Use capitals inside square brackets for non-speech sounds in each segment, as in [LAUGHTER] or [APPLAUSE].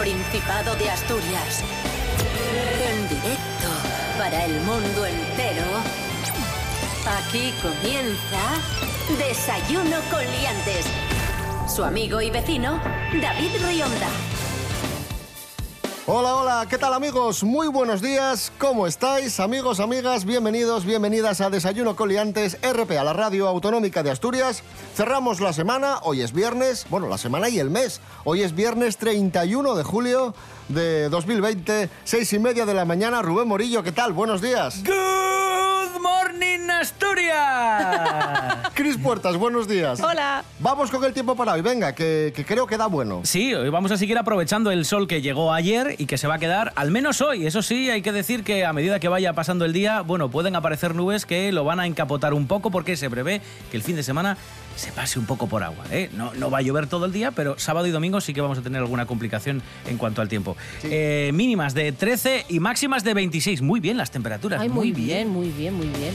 Principado de Asturias. En directo para el mundo entero. Aquí comienza Desayuno con Liantes. Su amigo y vecino, David Rionda. Hola, hola, ¿qué tal amigos? Muy buenos días, ¿cómo estáis? Amigos, amigas, bienvenidos, bienvenidas a Desayuno Coliantes RP, a la radio autonómica de Asturias. Cerramos la semana, hoy es viernes, bueno, la semana y el mes. Hoy es viernes 31 de julio de 2020, seis y media de la mañana. Rubén Morillo, ¿qué tal? Buenos días. Cris Puertas, buenos días. Hola. Vamos con el tiempo para hoy, venga, que, que creo que da bueno. Sí, hoy vamos a seguir aprovechando el sol que llegó ayer y que se va a quedar al menos hoy. Eso sí, hay que decir que a medida que vaya pasando el día, bueno, pueden aparecer nubes que lo van a encapotar un poco porque se prevé que el fin de semana se pase un poco por agua. ¿eh? No, no va a llover todo el día, pero sábado y domingo sí que vamos a tener alguna complicación en cuanto al tiempo. Eh, mínimas de 13 y máximas de 26. Muy bien las temperaturas. Ay, muy bien, muy bien, muy bien.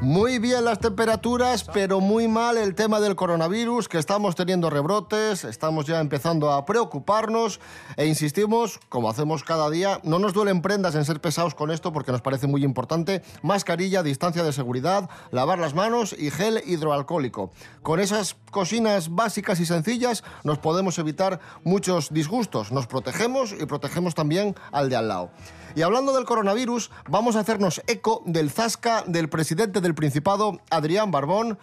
Muy bien las temperaturas, pero muy mal el tema del coronavirus, que estamos teniendo rebrotes, estamos ya empezando a preocuparnos e insistimos, como hacemos cada día, no nos duelen prendas en ser pesados con esto porque nos parece muy importante, mascarilla, distancia de seguridad, lavar las manos y gel hidroalcohólico. Con esas cocinas básicas y sencillas nos podemos evitar muchos disgustos, nos protegemos y protegemos también al de al lado. Y hablando del coronavirus, vamos a hacernos eco del zasca del presidente del Principado, Adrián Barbón,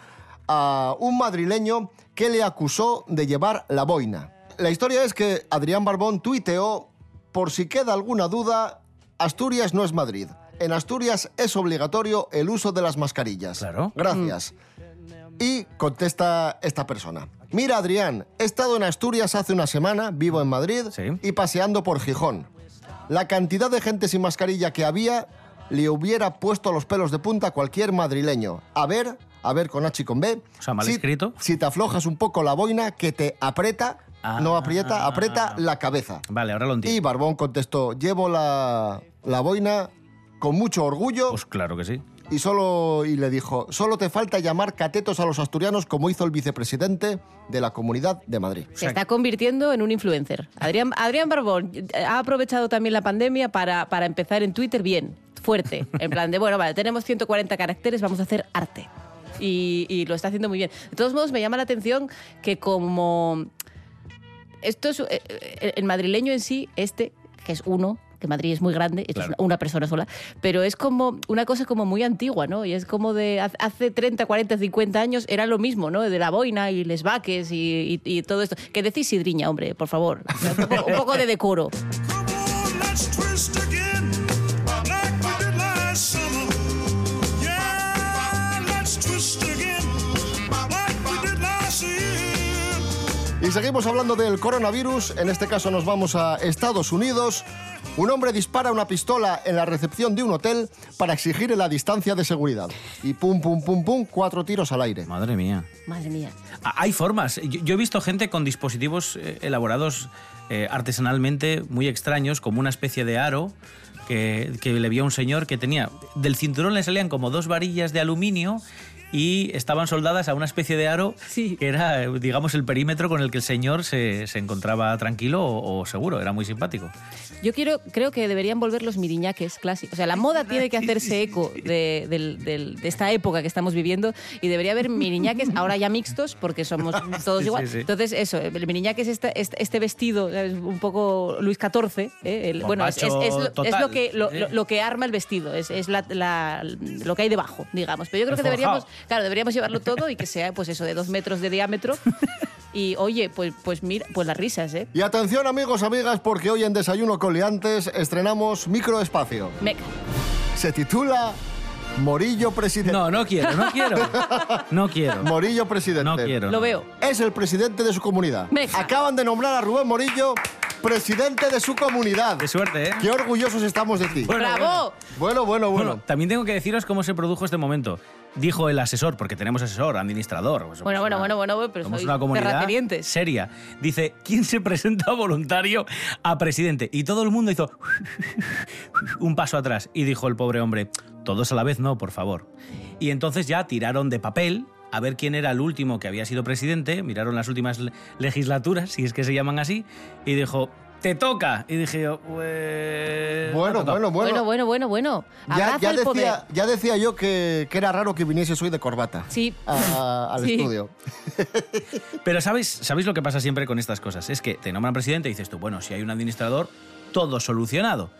a un madrileño que le acusó de llevar la boina. La historia es que Adrián Barbón tuiteó, por si queda alguna duda, Asturias no es Madrid. En Asturias es obligatorio el uso de las mascarillas. Claro. Gracias. Y contesta esta persona. Mira, Adrián, he estado en Asturias hace una semana, vivo en Madrid Sí. y paseando por Gijón. La cantidad de gente sin mascarilla que había le hubiera puesto los pelos de punta a cualquier madrileño. A ver, a ver con H y con B. O sea, mal si, escrito. Si te aflojas un poco la boina, que te aprieta, Ah. no aprieta, aprieta la cabeza. Vale, ahora lo Y entiendo. Barbón contestó, llevo la, la boina con mucho orgullo Pues claro que sí. Y solo y le dijo, solo te falta llamar catetos a los asturianos como hizo el vicepresidente de la Comunidad de Madrid. Se está convirtiendo en un influencer. Adrián, Adrián Barbón eh, ha aprovechado también la pandemia para, para empezar en Twitter bien, fuerte. En plan de, bueno, vale, tenemos 140 caracteres, vamos a hacer arte. Y, y lo está haciendo muy bien. De todos modos, me llama la atención que como... Esto es... eh, eh, El madrileño en sí, este, que es uno, que Madrid es muy grande, esto Claro. es una- persona sola, pero es como una cosa como muy antigua, ¿no? Y es como de hace 30, 40, 50 años era lo mismo, ¿no? De la boina y les vaques y, y- y todo esto. Que decís sidriña, hombre, por favor. Un poco, un poco de decoro. Y seguimos hablando del coronavirus, en este caso nos vamos a Estados Unidos. Un hombre dispara una pistola en la recepción de un hotel para exigir la distancia de seguridad. Y pum, pum, pum, pum, cuatro tiros al aire. Madre mía. Madre mía. Ah, Hay formas. Yo, yo he visto gente con dispositivos eh, elaborados eh, artesanalmente muy extraños, como una especie de aro que, que le vio a un señor que tenía. Del cinturón le salían como dos varillas de aluminio y estaban soldadas a una especie de aro Sí. que era, digamos, el perímetro con el que el señor se, se encontraba tranquilo o, o seguro. Era muy simpático. Yo quiero, creo que deberían volver los miriñaques clásicos. O sea, la moda tiene que hacerse eco de, de esta época que estamos viviendo y debería haber miriñaques, ahora ya mixtos, porque somos [LAUGHS] todos Sí, igual. sí. Entonces, eso, el miriñaque es este, este, vestido, un poco Luis XIV. ¿eh? El- bueno, es, es- es lo, es lo total, que, lo, que arma el vestido, es, es la- la- lo que hay debajo, digamos. Pero yo creo que deberíamos. Claro, deberíamos llevarlo todo y que sea, pues eso, de dos metros de diámetro. Y oye, pues, pues mira, pues las risas, ¿eh? Y atención amigos, amigas, porque hoy en Desayuno Coliantes estrenamos Microespacio. Me- Se titula Morillo Presidente. No, no quiero, no quiero. No quiero. Morillo Presidente. No quiero. Lo veo. Es el presidente de su comunidad. Venga. Acaban de nombrar a Rubén Morillo presidente de su comunidad. Qué suerte, ¿eh? Qué orgullosos estamos de ti. Bueno, ¡Bravo! Bueno, bueno, bueno. Bueno, también tengo que deciros cómo se produjo este momento. Dijo el asesor, porque tenemos asesor, administrador. pues Bueno, bueno, una- bueno, bueno, pero somos una comunidad seria. Dice, ¿quién se presenta [LAUGHS] voluntario a presidente? Y todo el mundo hizo [LAUGHS] un paso atrás. Y dijo el pobre hombre, todos a la vez no, por favor. Y entonces ya tiraron de papel a ver quién era el último que había sido presidente, miraron las últimas le- legislaturas, si es que se llaman así, y dijo, te toca. Y dije yo, pues... bueno, me ha tocado". bueno, bueno. Bueno, bueno, bueno, bueno. Ya, decía, poder. ya decía yo que, que era raro que viniese hoy de corbata Sí. a- al Sí. estudio. [LAUGHS] Pero ¿sabéis, ¿sabéis lo que pasa siempre con estas cosas? Es que te nombran presidente y dices tú, bueno, si hay un administrador, todo solucionado.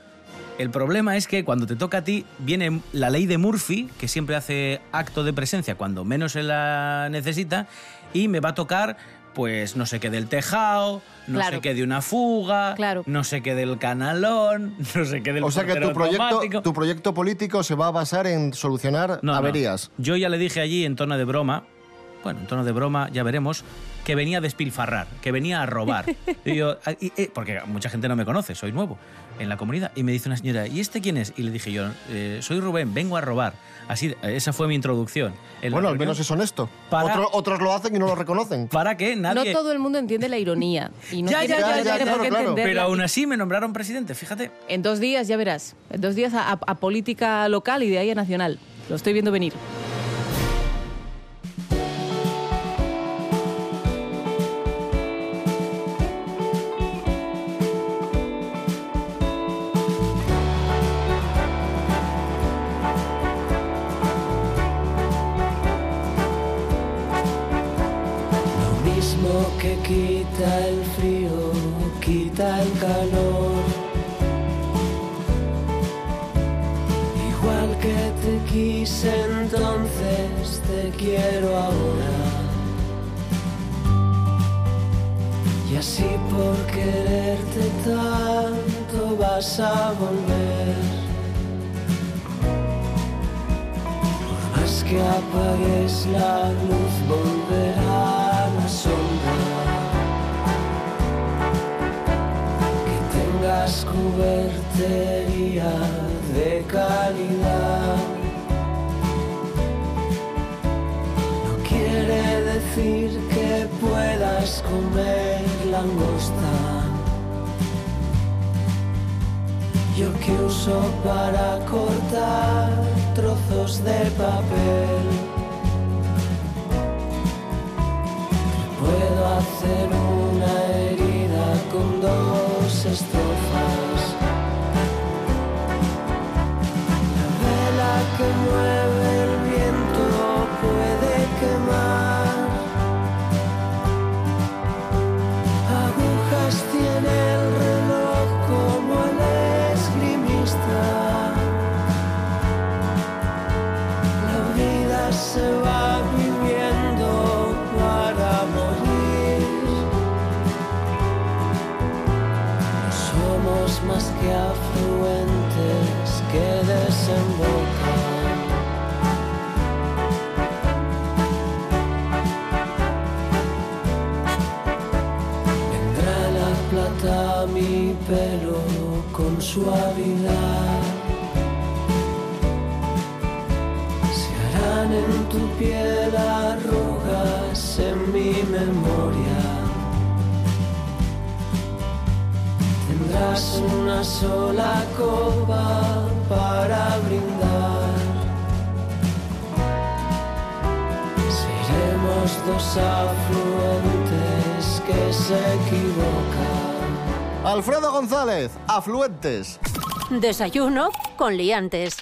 El problema es que cuando te toca a ti viene la ley de Murphy, que siempre hace acto de presencia cuando menos se la necesita, y me va a tocar, pues, no sé qué del tejado, no Claro. sé qué de una fuga, Claro. no sé qué del canalón, [LAUGHS] no sé qué del O sea que tu proyecto, tu proyecto político se va a basar en solucionar No, no. averías. Yo ya le dije allí en tono de broma, bueno, en tono de broma ya veremos, que venía a despilfarrar, que venía a robar. [LAUGHS] Y yo, ah, y- eh, porque mucha gente no me conoce, soy nuevo en la comunidad. Y me dice una señora, ¿y este quién es? Y le dije yo, "Eh, soy Rubén, vengo a robar. Así, esa fue mi introducción. En Bueno, al menos es honesto. Para- Otro- otros lo hacen y no lo reconocen. [LAUGHS] Para que No nadie... todo el mundo entiende la ironía. Y no Ya, tiene, ya, ya, no ya, claro, qué claro. Pero aún así me nombraron presidente, fíjate. En dos días ya verás. En dos días a, a- a política local y de ahí a nacional. Lo estoy viendo venir. A volver. Más que apagues la luz, volverá la sombra. Que tengas cubertería de calidad. No quiere decir que puedas comer langosta. Yo que uso para cortar trozos de papel. Puedo hacer una herida con dos estrofas. La vela que mueve suavidad. Se harán en tu piel arrugas en mi memoria. Tendrás una sola copa para brindar. Seremos dos afluentes que se equivocan. Alfredo González, afluentes. Desayuno con liantes.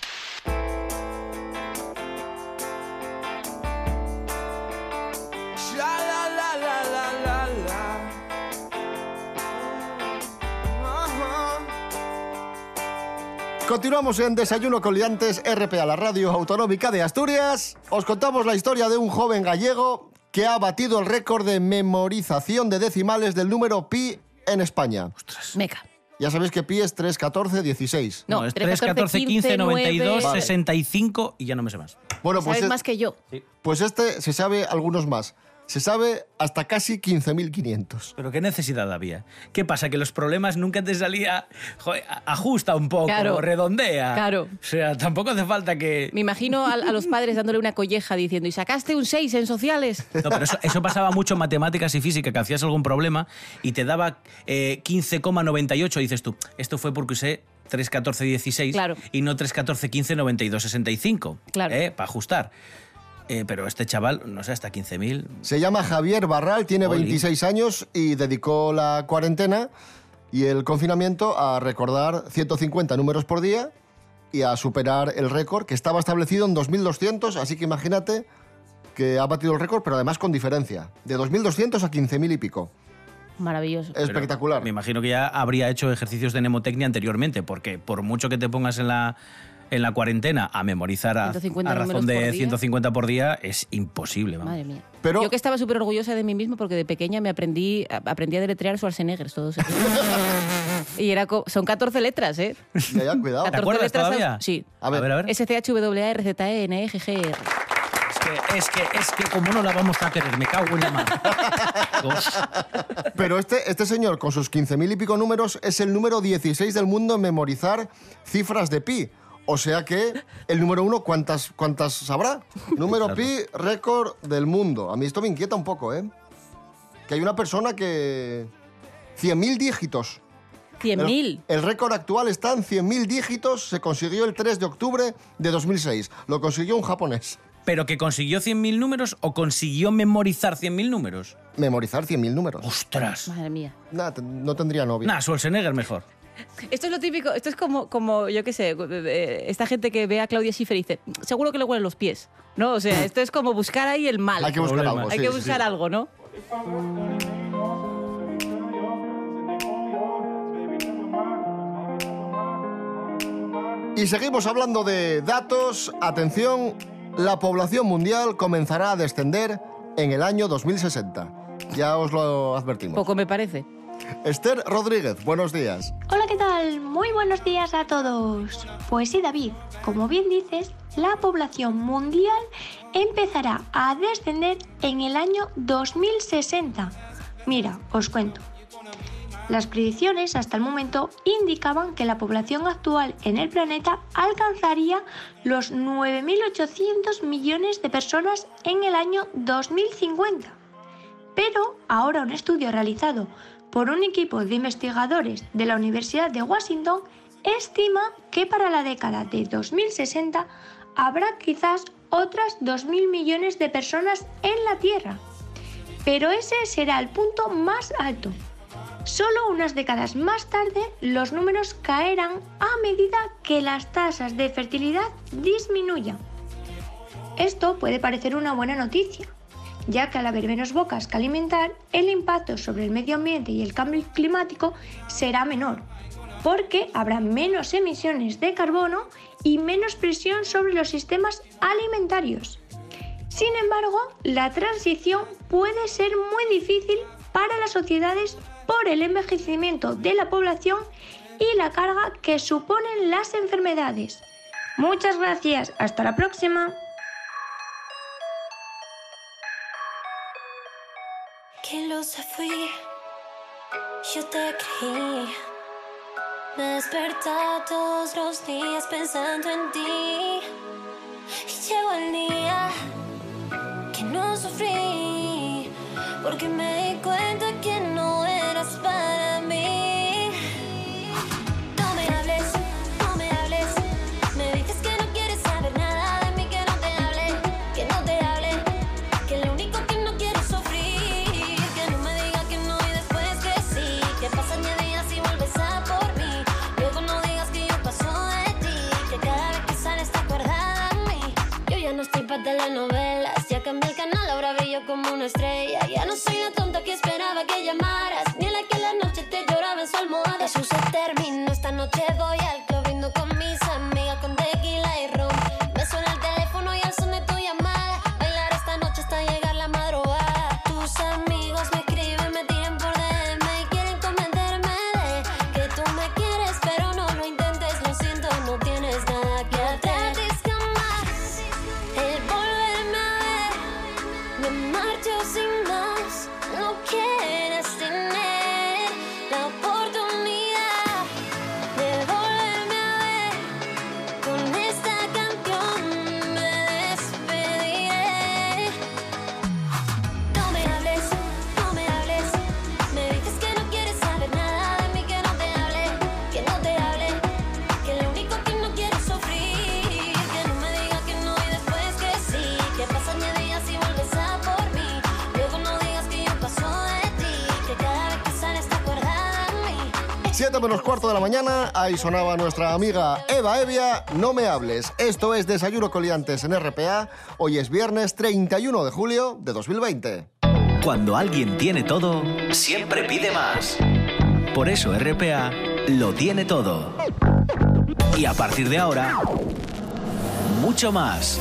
Continuamos en Desayuno con Liantes, RP a la radio autonómica de Asturias. Os contamos la historia de un joven gallego que ha batido el récord de memorización de decimales del número pi en España. Meca. Ya sabéis que pi es 3, 14, 16. No, es 3, 3, 14, 15, 92, Vale. 65 y ya no me sé más. Bueno, pues, Sabes e- más que yo. pues este se sabe algunos más. Se sabe hasta casi 15.500. Pero qué necesidad había. ¿Qué pasa? Que los problemas nunca te salía. Joder, ajusta un poco, Claro. redondea. Claro. O sea, tampoco hace falta que. Me imagino a, a los padres dándole una colleja diciendo, ¿y sacaste un 6 en sociales? No, pero eso, eso pasaba mucho en matemáticas y física, que hacías algún problema y te daba eh, 15,98. Dices tú, esto fue porque usé 3, 14, 16 Claro. y no 3, 14, 15, 92, 65. Claro. ¿eh? Para ajustar. Eh, pero este chaval, no sé, hasta 15.000. Se llama Javier Barral, tiene Oli. 26 años y dedicó la cuarentena y el confinamiento a recordar 150 números por día y a superar el récord que estaba establecido en 2200, así que imagínate que ha batido el récord, pero además con diferencia, de 2200 a 15.000 y pico. Maravilloso. Pero Espectacular. Me imagino que ya habría hecho ejercicios de mnemotecnia anteriormente, porque por mucho que te pongas en la, en la cuarentena a memorizar a, 150 a razón de por día. 150 por día, es imposible. vamos. Madre mía. Pero- Yo que estaba súper orgullosa de mí mismo porque de pequeña me aprendí, a- aprendí a deletrear Schwarzenegger todos. [LAUGHS] y era son 14 letras, ¿eh? Ya, ya, cuidado. ¿Te 14 acuerdas letras todavía? Sí. A ver. a ver. a ver. S, T, H, W, A, R, Z, E, N, E, G, G, R. Es que, es que, es que como no la vamos a querer, me cago en la mano. [LAUGHS] Pero este, este señor, con sus 15.000 y pico números, es el número 16 del mundo en memorizar cifras de pi. O sea que el número uno, ¿cuántas, cuántas sabrá? [LAUGHS] Número pi, récord del mundo. A mí esto me inquieta un poco, ¿eh? Que hay una persona que... 100.000 dígitos. El, 100.000. el récord actual está en 100.000 dígitos. Se consiguió el 3 de octubre de 2006. Lo consiguió un japonés. ¿Pero que consiguió 100.000 números o consiguió memorizar 100.000 números? Memorizar 100.000 números. ¡Ostras! Madre mía. Te- no tendría novia. Nah, Schwarzenegger mejor. Esto es lo típico, esto es como, como yo qué sé, eh, esta gente que ve a Claudia Schiffer y dice, seguro que le huelen los pies. ¿No? O sea, esto es como buscar ahí el mal. Hay que buscar Problema. algo. Hay sí, que buscar sí. algo, ¿no? Y seguimos hablando de datos. Atención, la población mundial comenzará a descender en el año 2060. Ya os lo advertimos. Poco me parece. Esther Rodríguez, buenos días. Muy buenos días a todos. Pues sí, David, como bien dices, la población mundial empezará a descender en el año 2060. Mira, os cuento. Las predicciones hasta el momento indicaban que la población actual en el planeta alcanzaría los 9.800 millones de personas en el año 2050. Pero ahora un estudio realizado por un equipo de investigadores de la Universidad de Washington estima que para la década de 2060 habrá quizás otras 2.000 millones de personas en la Tierra. Pero ese será el punto más alto. Solo unas décadas más tarde los números caerán a medida que las tasas de fertilidad disminuyan. Esto puede parecer una buena noticia, ya que al haber menos bocas que alimentar, el impacto sobre el medio ambiente y el cambio climático será menor, porque habrá menos emisiones de carbono y menos presión sobre los sistemas alimentarios. Sin embargo, la transición puede ser muy difícil para las sociedades por el envejecimiento de la población y la carga que suponen las enfermedades. Muchas gracias, hasta la próxima. Fui, yo te creí. Me despertaba todos los días pensando en ti. Y llegó el día que no sufrí, porque me di cuenta que no 7 menos cuarto de la mañana, ahí sonaba nuestra amiga Eva Evia, No me hables. Esto es Desayuno Coliantes en RPA. Hoy es viernes 31 de julio de 2020. Cuando alguien tiene todo, siempre pide más. Por eso RPA lo tiene todo. Y a partir de ahora, mucho más.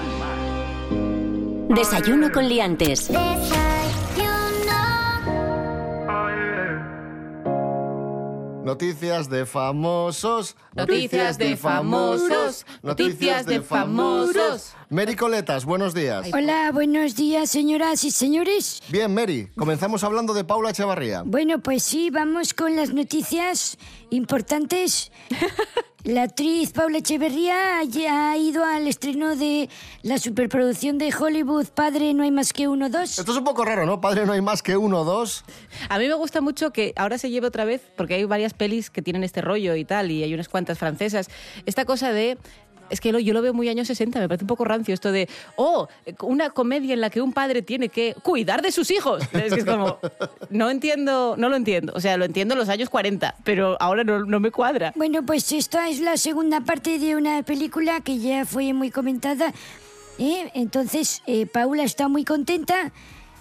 Desayuno con liantes. Noticias de famosos. Noticias de famosos, noticias de famosos. Mary Coletas, buenos días. Hola, buenos días, señoras y señores. Bien, Mary, comenzamos hablando de Paula Echevarría. Bueno, pues sí, vamos con las noticias importantes. [LAUGHS] La actriz Paula Echeverría ya ha ido al estreno de la superproducción de Hollywood Padre No hay más que uno dos. Esto es un poco raro, ¿no? Padre, no hay más que uno o dos. A mí me gusta mucho que ahora se lleve otra vez, porque hay varias pelis que tienen este rollo y tal, y hay unas cuantas francesas, esta cosa de... Es que yo lo veo muy años 60, me parece un poco rancio esto de, oh, una comedia en la que un padre tiene que cuidar de sus hijos. Es que es como, no entiendo, no lo entiendo. O sea, lo entiendo en los años 40, pero ahora no, no me cuadra. Bueno, pues esta es la segunda parte de una película que ya fue muy comentada. ¿eh? Entonces, eh, Paula está muy contenta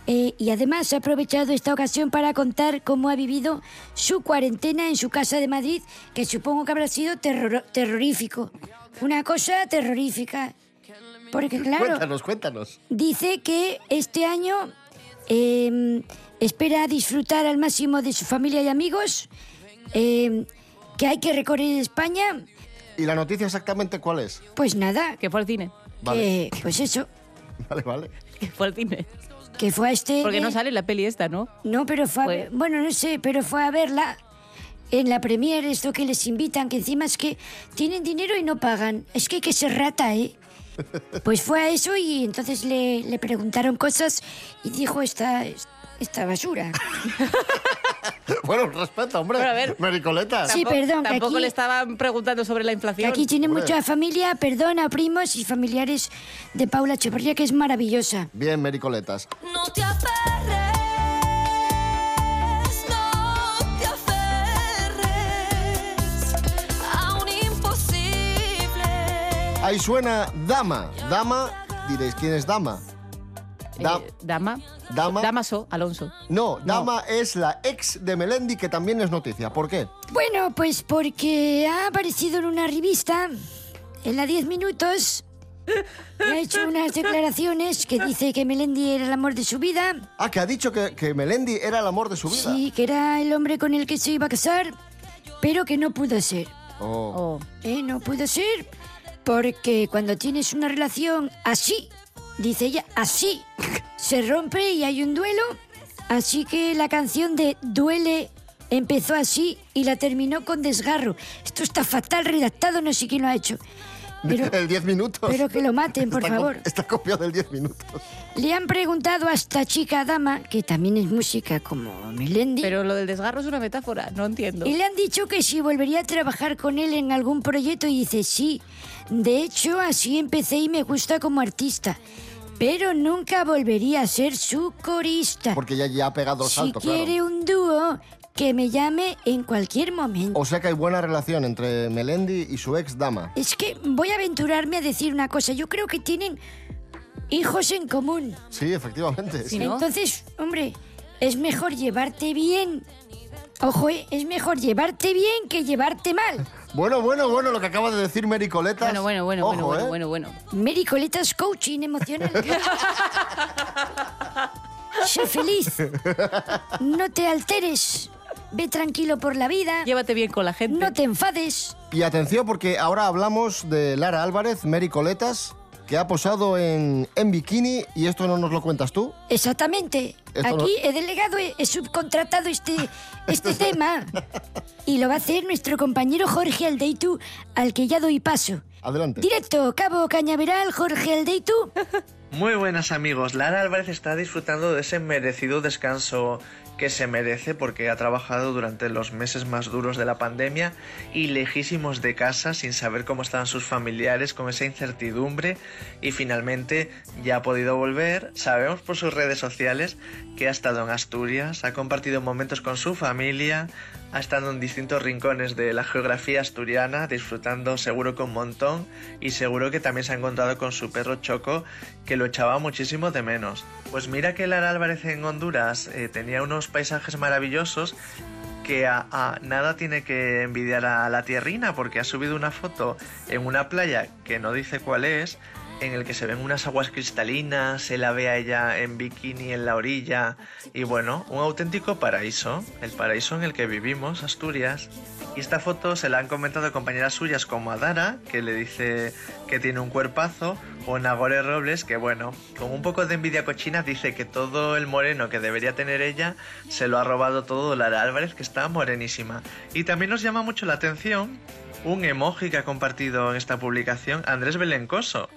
eh, y además ha aprovechado esta ocasión para contar cómo ha vivido su cuarentena en su casa de Madrid, que supongo que habrá sido terror- terrorífico. Una cosa terrorífica. Porque claro, Cuéntanos, cuéntanos. dice que este año eh, espera disfrutar al máximo de su familia y amigos, eh, que hay que recorrer España, ¿Y la noticia exactamente cuál es? pues nada, Que fue al cine. Vale. que, pues eso, Vale, vale. Que fue al cine. que fue a este... Porque no sale la peli esta, ¿no? No, pero fue, a Fue- ver- bueno, no sé, pero fue a verla en la premier, esto que les invitan, que encima es que tienen dinero y no pagan. Es que hay que ser rata, ¿eh? [LAUGHS] Pues fue a eso y entonces le, le preguntaron cosas y dijo esta, esta basura. [LAUGHS] Bueno, respeto, hombre. Pero a ver. Mary Coletas. Sí, perdón, que Tampoco aquí- le estaban preguntando sobre la Que inflación. aquí tiene Hombre. mucha familia, perdona, primos y familiares de Paula Echeverría, que es maravillosa. Bien, Mary Coletas. No te aferres, Ahí suena Dama. Dama, diréis, ¿quién es Dama? Da- Eh, Dama. Dama. Damaso, Alonso. No, Dama es la ex de Melendi, que también es noticia. ¿Por qué? Bueno, pues porque ha aparecido en una revista, en la 10 minutos, y ha hecho unas declaraciones que dice que Melendi era el amor de su vida, Ah, que ha dicho que, que Melendi era el amor de su vida. sí, que era el hombre con el que se iba a casar, pero que no pudo ser. Oh. Oh. ¿eh? No pudo ser porque cuando tienes una relación así, dice ella, así, [LAUGHS] se rompe y hay un duelo. Así que la canción de Duele empezó así y la terminó con desgarro. Esto está fatal redactado, no sé quién lo ha hecho. Pero, el 10 minutos. pero que lo maten, por Está co- favor. Está copiado del 10 minutos. Le han preguntado a esta chica dama, que también es música como Melendi, Pero lo del desgarro es una metáfora, no entiendo. y le han dicho que si volvería a trabajar con él en algún proyecto y dice sí. De hecho, así empecé y me gusta como artista. Pero nunca volvería a ser su corista. Porque ya, ya ha pegado el si salto, quiere claro. un dúo, que me llame en cualquier momento. O sea que hay buena relación entre Melendi y su ex Dama. Es que voy a aventurarme a decir una cosa. Yo creo que tienen hijos en común. Sí, efectivamente. Sí, ¿no? Entonces, hombre, es mejor llevarte bien. Ojo, eh, es mejor llevarte bien que llevarte mal. [LAUGHS] Bueno, bueno, bueno, lo que acaba de decir Mary Coletas. Bueno, bueno, bueno, Ojo, bueno, ¿eh? bueno, bueno, bueno. Mary Coletas Coaching Emocional. [LAUGHS] sé feliz. No te alteres. Ve tranquilo por la vida. Llévate bien con la gente. No te enfades. Y atención porque ahora hablamos de Lara Álvarez, Mary Coletas, que ha posado en, en bikini y esto no nos lo cuentas tú. Exactamente. Esto no- Aquí he delegado, he, he subcontratado este, [LAUGHS] este tema. Y lo va a hacer nuestro compañero Jorge Aldeitu, al que ya doy paso. Adelante. Directo, Cabo Cañaveral, Jorge Aldeitu. [LAUGHS] Muy buenas amigos, Lara Álvarez está disfrutando de ese merecido descanso que se merece porque ha trabajado durante los meses más duros de la pandemia y lejísimos de casa sin saber cómo estaban sus familiares con esa incertidumbre y finalmente ya ha podido volver. Sabemos por sus redes sociales que ha estado en Asturias, ha compartido momentos con su familia, ha estado en distintos rincones de la geografía asturiana, disfrutando seguro con un montón y seguro que también se ha encontrado con su perro Choco, que lo echaba muchísimo de menos. Pues mira que Lara Álvarez en Honduras eh, tenía unos paisajes maravillosos que a, a nada tiene que envidiar a la tierrina porque ha subido una foto en una playa que no dice cuál es, en el que se ven unas aguas cristalinas, se la ve a ella en bikini en la orilla y bueno, un auténtico paraíso, el paraíso en el que vivimos, Asturias. Y esta foto se la han comentado compañeras suyas como Adara, que le dice que tiene un cuerpazo, o Nagore Robles, que bueno, con un poco de envidia cochina dice que todo el moreno que debería tener ella se lo ha robado todo Lara Álvarez, que está morenísima. Y también nos llama mucho la atención un emoji que ha compartido en esta publicación Andrés Belencoso,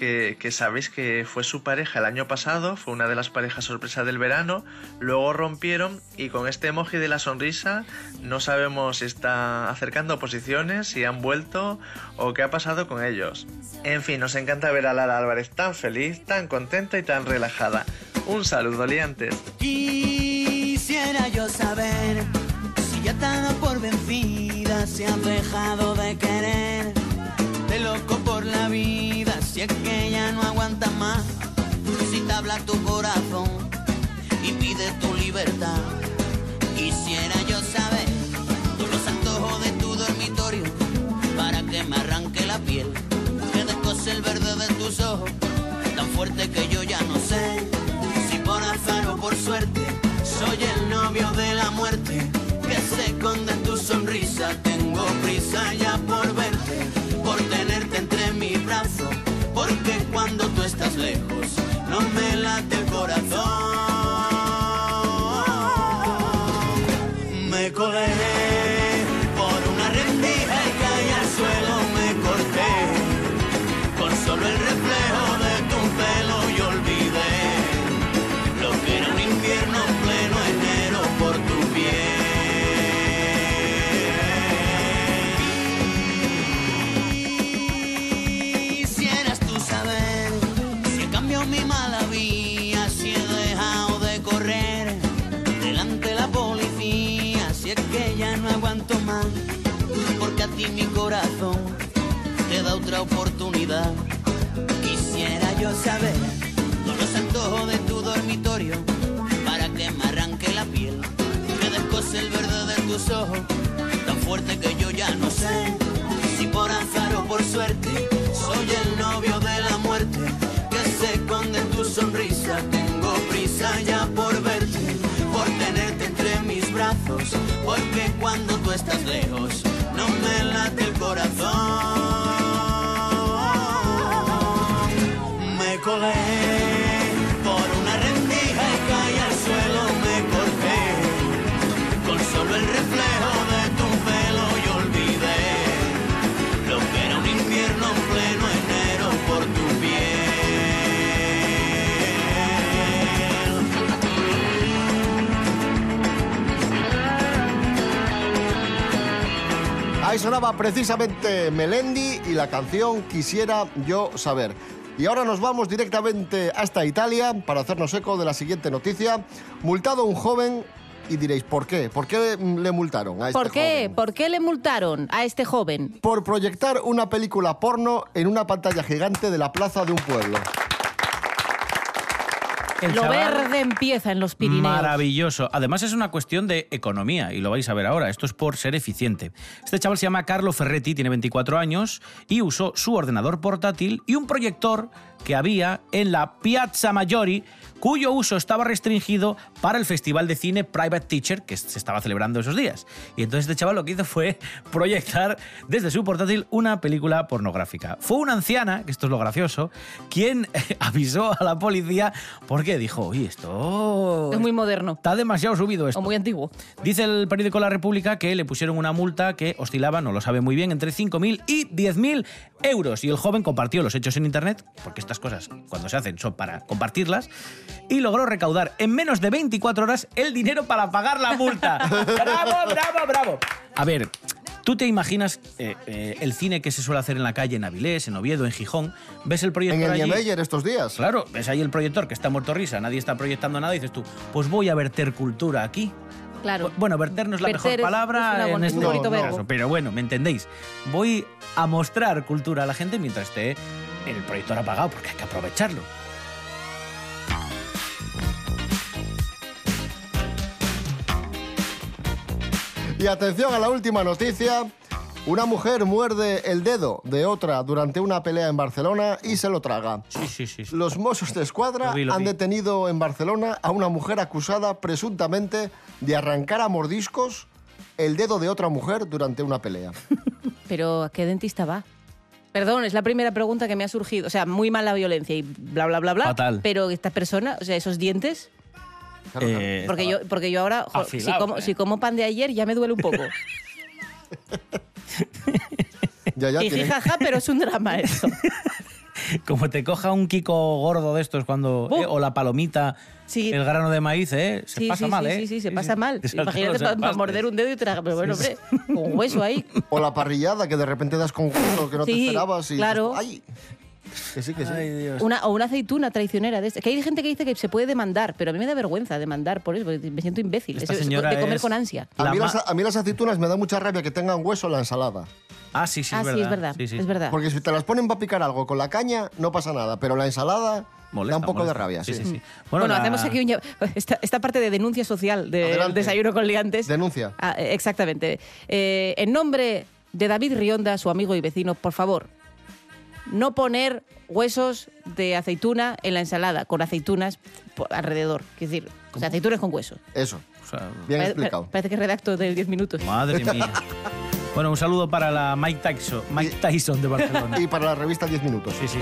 que, sabéis que fue su pareja el año pasado, fue una de las parejas sorpresa del verano, luego rompieron y con este emoji de la sonrisa no sabemos si está acercando posiciones, si han vuelto o qué ha pasado con ellos. En fin, nos encanta ver a Lara Álvarez tan feliz, tan contenta y tan relajada. Un saludo, liantes. Quisiera yo saber si ya dado por vencida, si has dejado de querer, loco por la vida, si es que ya no aguanta más, si te habla tu corazón y pide tu libertad. Quisiera yo saber todos los antojos de tu dormitorio para que me arranque la piel, que descose el verde de tus ojos, tan fuerte que yo ya no sé si por azar o por suerte soy el novio de la muerte que se esconde en tu sonrisa. Tengo prisa ya mi mala vía, si he dejado de correr delante de la policía, si es que ya no aguanto más, porque a ti mi corazón te da otra oportunidad. Quisiera yo saber todos los antojos de tu dormitorio para que me arranque la piel, que descose el verde de tus ojos, tan fuerte que yo ya no sé si por azar o por suerte Por verte, por tenerte entre mis brazos, porque cuando tú estás lejos no me late el corazón. Precisamente Melendi y la canción Quisiera yo saber. Y ahora nos vamos directamente hasta Italia para hacernos eco de la siguiente noticia. Multado un joven y diréis, ¿por qué? ¿Por qué le multaron a este ¿Por qué? ¿Por qué le multaron a este joven? Por proyectar una película porno en una pantalla gigante de la plaza de un pueblo. El Lo verde empieza en los Pirineos. Maravilloso. Además es una cuestión de economía y lo vais a ver ahora. Esto es por ser eficiente. Este chaval se llama Carlo Ferretti, tiene 24 años y usó su ordenador portátil y un proyector que había en la Piazza Maggiore cuyo uso estaba restringido para el Festival de Cine Private Teacher que se estaba celebrando esos días. Y entonces este chaval lo que hizo fue [LAUGHS] proyectar desde su portátil una película pornográfica. Fue una anciana, que esto es lo gracioso, quien [LAUGHS] avisó a la policía porque dijo, oye, esto... Es muy moderno. Está demasiado subido esto. O muy antiguo. Dice el periódico La República que le pusieron una multa que oscilaba, no lo sabe muy bien, entre 5.000 y 10.000 euros. Y el joven compartió los hechos en Internet, porque estas cosas cuando se hacen son para compartirlas, y logró recaudar en menos de 24 horas el dinero para pagar la multa. [LAUGHS] ¡Bravo, bravo, bravo! A ver, tú te imaginas eh, eh, el cine que se suele hacer en la calle en Avilés, en Oviedo, en Gijón, ves el proyector En el allí? Niemeyer estos días. Claro, ves ahí el proyector que está muerto risa, nadie está proyectando nada y dices tú, pues voy a verter cultura aquí. Claro. Bueno, verter no es la Verter mejor es- palabra es una en este un bonito caso, verbo. pero bueno, me entendéis. Voy a mostrar cultura a la gente mientras esté el proyector apagado, porque hay que aprovecharlo. Y atención a la última noticia. Una mujer muerde el dedo de otra durante una pelea en Barcelona y se lo traga. Sí, sí, sí. sí. Los Mossos de Escuadra Lo vi, lo han vi. detenido en Barcelona a una mujer acusada presuntamente de arrancar a mordiscos el dedo de otra mujer durante una pelea. [LAUGHS] Pero ¿a qué dentista va? Perdón, es la primera pregunta que me ha surgido. O sea, muy mala violencia y bla, bla, bla, bla. Fatal. Pero esta persona, o sea, esos dientes... Eh, Porque yo, porque yo ahora, jo, si, afilado, como, eh. si como pan de ayer, ya me duele un poco. Ya, ya, y tiene- jijaja, pero es un drama esto. [LAUGHS] Como te coja un Kiko gordo de estos cuando... Eh, o la palomita, Sí. el grano de maíz, ¿eh? Se sí, pasa sí, mal, ¿eh? sí, sí, se pasa mal. Imagínate para morder un dedo y tragar. Pero bueno, hombre, con hueso ahí. O la parrillada que de repente das con gusto que no te esperabas y claro. dices, ¡ay! Que sí, que sí. Ay, Dios. Una, o una aceituna traicionera de este. Que hay gente que dice que se puede demandar, pero a mí me da vergüenza demandar por eso, porque me siento imbécil. Esta Eso es señora de comer es- con ansia. A mí, las, a mí las aceitunas me da mucha rabia que tengan hueso en la ensalada. Ah, sí, sí, ah, es sí, verdad. es verdad. Sí, sí. Es verdad. Porque si te las ponen para picar algo con la caña, no pasa nada. Pero la ensalada Molesta, da un poco molesta. de rabia. Sí, Sí, sí, sí. Bueno, la- hacemos aquí un [LAUGHS] esta, esta parte de denuncia social del Adelante. desayuno con liantes. Denuncia. Ah, eh, exactamente. Eh, en nombre de David Rionda, su amigo y vecino, por favor, no poner huesos de aceituna en la ensalada, con aceitunas alrededor. Es decir, o sea, aceitunas con hueso. Eso, O sea, bien explicado. Parece que redacto de 10 minutos. Madre mía. [LAUGHS] Bueno, un saludo para la Mike Tyson, Mike Tyson de Barcelona. [LAUGHS] Y para la revista 10 minutos. Sí, sí.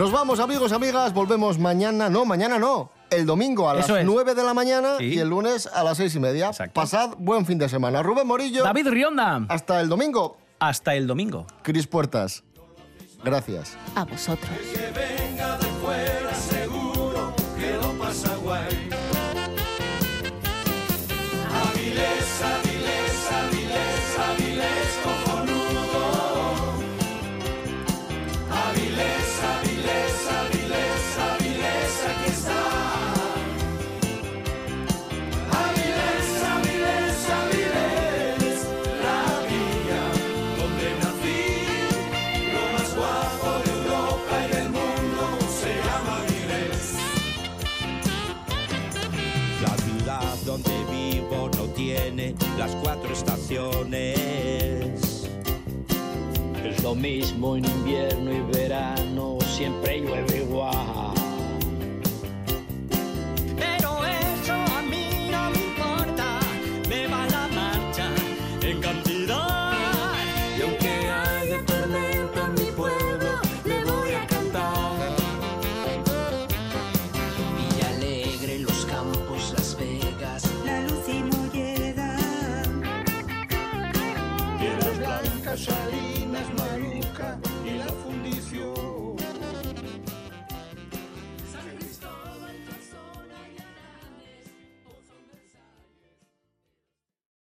Nos vamos, amigos, amigas. Volvemos mañana. No, mañana no. El domingo a las es. 9 de la mañana Sí. y el lunes a las 6 y media. Exacto. Pasad buen fin de semana. Rubén Morillo. David Rionda. Hasta el domingo. Hasta el domingo. Cris Puertas. Gracias. A vosotros. que venga de las cuatro estaciones. Es lo mismo en invierno y verano, siempre llueve